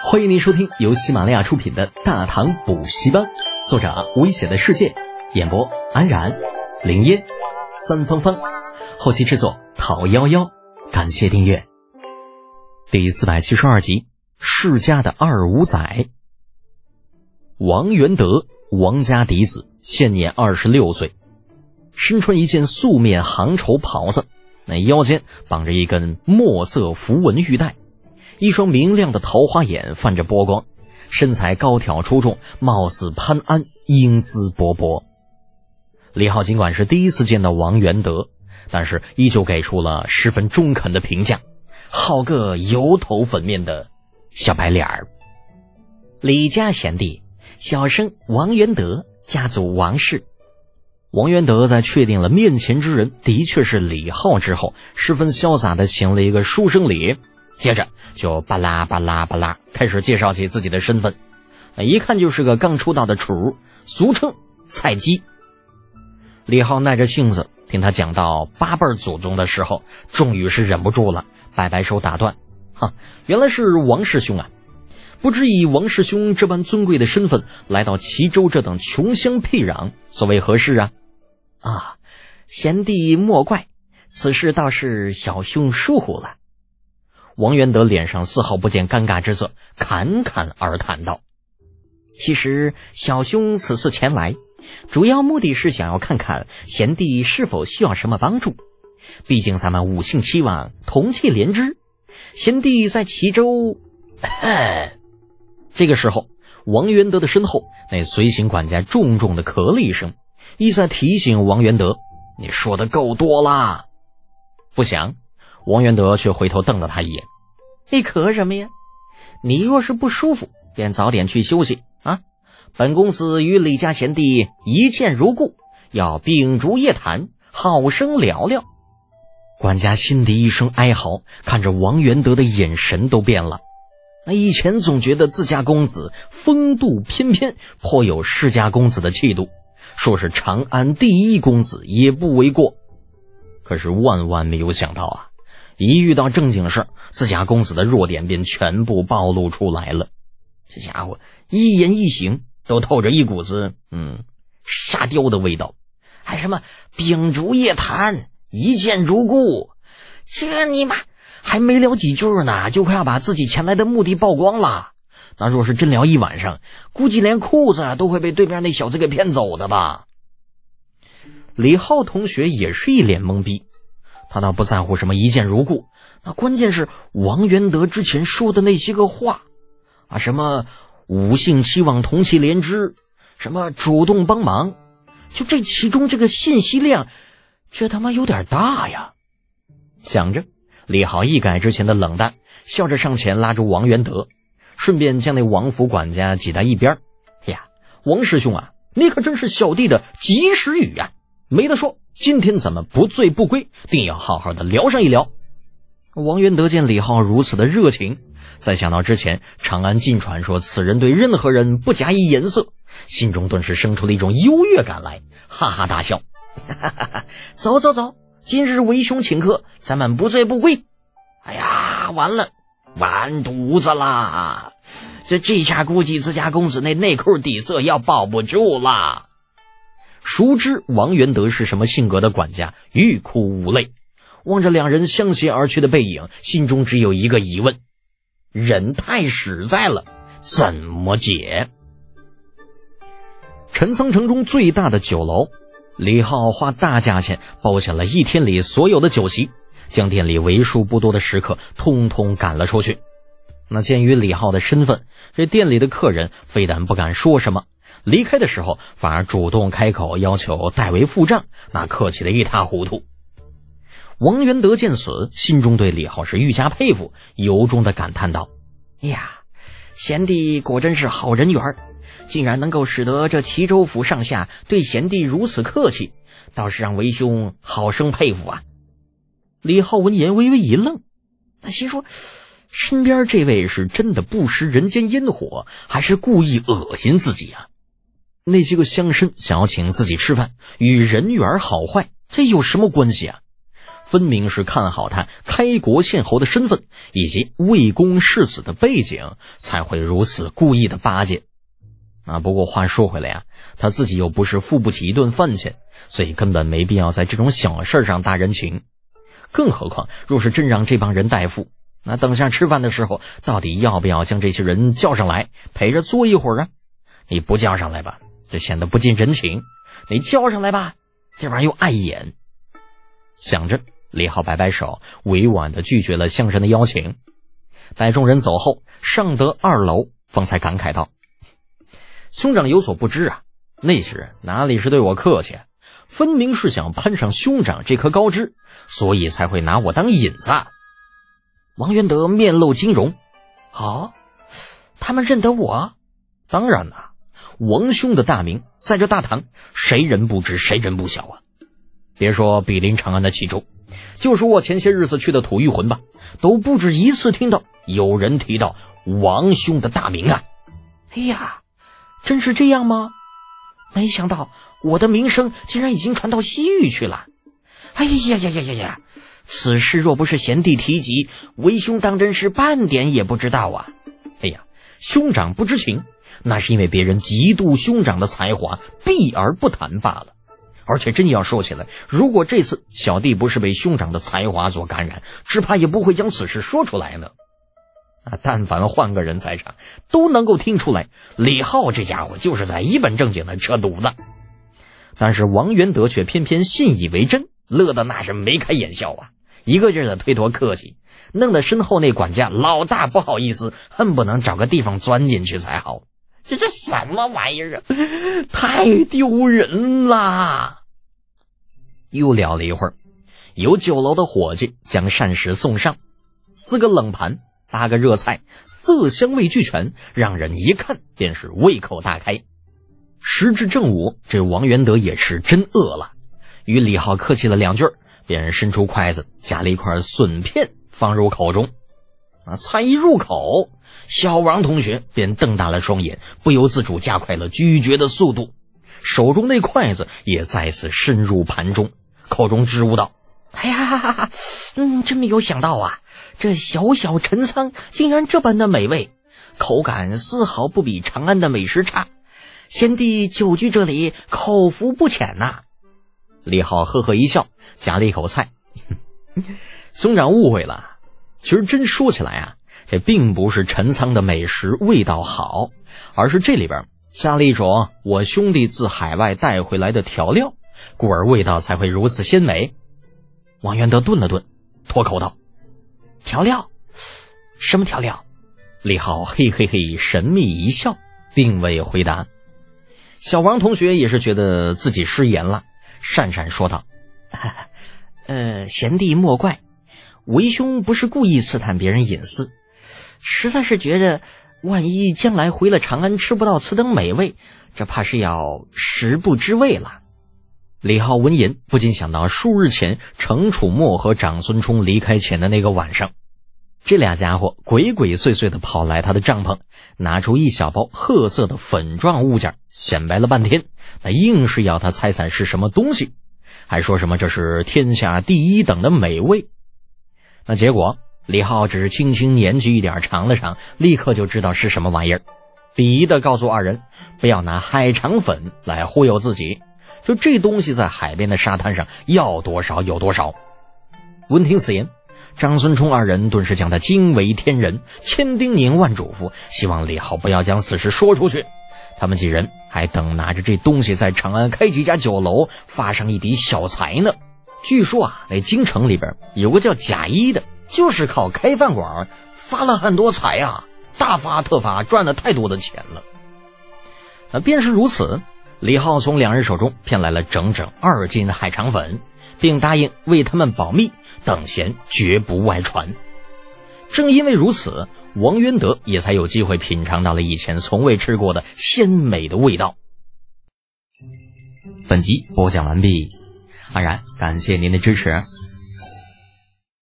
欢迎您收听由喜马拉雅出品的《大唐补习班》，作者危险的世界，演播安然、林烟、三芳芳，后期制作陶幺幺。感谢订阅。第四百七十二集，世家的二五仔，王元德，王家嫡子，现年二十六岁，身穿一件素面杭绸袍子，那腰间绑着一根墨色符文玉带。一双明亮的桃花眼泛着波光，身材高挑出众，貌似潘安，英姿勃勃。李浩尽管是第一次见到王元德，但是依旧给出了十分中肯的评价，好个油头粉面的小白脸儿。李家贤弟，小生王元德，家族王氏。王元德在确定了面前之人的确是李浩之后，十分潇洒的行了一个书生礼。接着就巴拉巴拉巴拉开始介绍起自己的身份，一看就是个刚出道的雏，俗称菜鸡。李浩耐着性子听他讲到八辈祖宗的时候，终于是忍不住了，摆摆手打断：“哈，原来是王师兄啊！不知以王师兄这般尊贵的身份来到齐州这等穷乡僻壤，所谓何事啊？”啊，贤弟莫怪，此事倒是小兄疏忽了。王元德脸上丝毫不见尴尬之色，侃侃而谈道：“其实小兄此次前来，主要目的是想要看看贤弟是否需要什么帮助。毕竟咱们五姓七王同气连枝，贤弟在齐州……” 这个时候，王元德的身后，那随行管家重重的咳了一声，意在提醒王元德：“你说的够多啦。”不想。王元德却回头瞪了他一眼：“你咳什么呀？你若是不舒服，便早点去休息啊！本公子与李家贤弟一见如故，要秉烛夜谈，好生聊聊。”管家心底一声哀嚎，看着王元德的眼神都变了。那以前总觉得自家公子风度翩翩，颇有世家公子的气度，说是长安第一公子也不为过。可是万万没有想到啊！一遇到正经事，自家公子的弱点便全部暴露出来了。这家伙一言一行都透着一股子嗯沙雕的味道，还什么秉烛夜谈，一见如故。这尼玛还没聊几句呢，就快要把自己前来的目的曝光了。那若是真聊一晚上，估计连裤子啊都会被对面那小子给骗走的吧？李浩同学也是一脸懵逼。他倒不在乎什么一见如故，那关键是王元德之前说的那些个话，啊，什么五姓七望同气连枝，什么主动帮忙，就这其中这个信息量，这他妈有点大呀！想着，李豪一改之前的冷淡，笑着上前拉住王元德，顺便将那王府管家挤到一边。哎呀，王师兄啊，你可真是小弟的及时雨啊，没得说。今天咱们不醉不归，定要好好的聊上一聊。王元德见李浩如此的热情，在想到之前长安禁传说此人对任何人不假以颜色，心中顿时生出了一种优越感来，哈哈大笑：“哈哈哈走走走，今日为兄请客，咱们不醉不归。”哎呀，完了，完犊子啦！这这下估计自家公子那内裤底色要保不住了。熟知王元德是什么性格的管家，欲哭无泪，望着两人相携而去的背影，心中只有一个疑问：人太实在了，怎么解？陈仓城中最大的酒楼，李浩花大价钱包下了一天里所有的酒席，将店里为数不多的食客通通赶了出去。那鉴于李浩的身份，这店里的客人非但不敢说什么。离开的时候，反而主动开口要求代为付账，那客气的一塌糊涂。王元德见此，心中对李浩是愈加佩服，由衷的感叹道：“呀，贤弟果真是好人缘，竟然能够使得这齐州府上下对贤弟如此客气，倒是让为兄好生佩服啊！”李浩闻言微微一愣，他心说：身边这位是真的不食人间烟火，还是故意恶心自己啊？那些个乡绅想要请自己吃饭，与人缘好坏这有什么关系啊？分明是看好他开国献侯的身份以及魏公世子的背景，才会如此故意的巴结。啊，不过话说回来呀，他自己又不是付不起一顿饭钱，所以根本没必要在这种小事上搭人情。更何况，若是真让这帮人代付，那等下吃饭的时候，到底要不要将这些人叫上来陪着坐一会儿啊？你不叫上来吧，就显得不近人情；你叫上来吧，这玩意儿又碍眼。想着，李浩摆摆手，委婉的拒绝了乡人的邀请。待众人走后，上得二楼，方才感慨道：“兄长有所不知啊，那些人哪里是对我客气？”分明是想攀上兄长这棵高枝，所以才会拿我当引子。王元德面露惊容，哦，他们认得我？当然了，王兄的大名在这大唐，谁人不知，谁人不晓啊！别说比邻长安的齐州，就是我前些日子去的吐谷浑吧，都不止一次听到有人提到王兄的大名啊！哎呀，真是这样吗？没想到。我的名声竟然已经传到西域去了！哎呀呀呀呀呀！此事若不是贤弟提及，为兄当真是半点也不知道啊！哎呀，兄长不知情，那是因为别人嫉妒兄长的才华，避而不谈罢了。而且真要说起来，如果这次小弟不是被兄长的才华所感染，只怕也不会将此事说出来呢。啊，但凡换个人在场，都能够听出来，李浩这家伙就是在一本正经的扯犊子。但是王元德却偏偏信以为真，乐得那是眉开眼笑啊，一个劲儿的推脱客气，弄得身后那管家老大不好意思，恨不能找个地方钻进去才好。这这什么玩意儿啊？太丢人了！又聊了一会儿，有酒楼的伙计将膳食送上，四个冷盘，八个热菜，色香味俱全，让人一看便是胃口大开。时至正午，这王元德也是真饿了，与李浩客气了两句儿，便伸出筷子夹了一块笋片放入口中。啊，菜一入口，小王同学便瞪大了双眼，不由自主加快了咀嚼的速度，手中那筷子也再次伸入盘中，口中支吾道：“哎呀，嗯，真没有想到啊，这小小陈仓竟然这般的美味，口感丝毫不比长安的美食差。”先帝久居这里，口福不浅呐。李浩呵呵一笑，夹了一口菜。兄长误会了，其实真说起来啊，这并不是陈仓的美食味道好，而是这里边加了一种我兄弟自海外带回来的调料，故而味道才会如此鲜美。王元德顿了顿，脱口道：“调料？什么调料？”李浩嘿嘿嘿神秘一笑，并未回答。小王同学也是觉得自己失言了，讪讪说道：“ 呃，贤弟莫怪，为兄不是故意刺探别人隐私，实在是觉得，万一将来回了长安吃不到此等美味，这怕是要食不知味了。”李浩闻言不禁想到数日前程楚墨和长孙冲离开前的那个晚上。这俩家伙鬼鬼祟祟的跑来他的帐篷，拿出一小包褐色的粉状物件，显摆了半天，那硬是要他猜猜是什么东西，还说什么这是天下第一等的美味。那结果李浩只是轻轻年纪一点尝了尝，立刻就知道是什么玩意儿，鄙夷的告诉二人不要拿海肠粉来忽悠自己，就这东西在海边的沙滩上要多少有多少。闻听此言。张孙冲二人顿时将他惊为天人，千叮咛万嘱咐，希望李浩不要将此事说出去。他们几人还等拿着这东西在长安开几家酒楼，发上一笔小财呢。据说啊，那京城里边有个叫贾一的，就是靠开饭馆发了很多财啊，大发特发，赚了太多的钱了。那便是如此，李浩从两人手中骗来了整整二斤海肠粉。并答应为他们保密，等闲绝不外传。正因为如此，王渊德也才有机会品尝到了以前从未吃过的鲜美的味道。本集播讲完毕，安然感谢您的支持。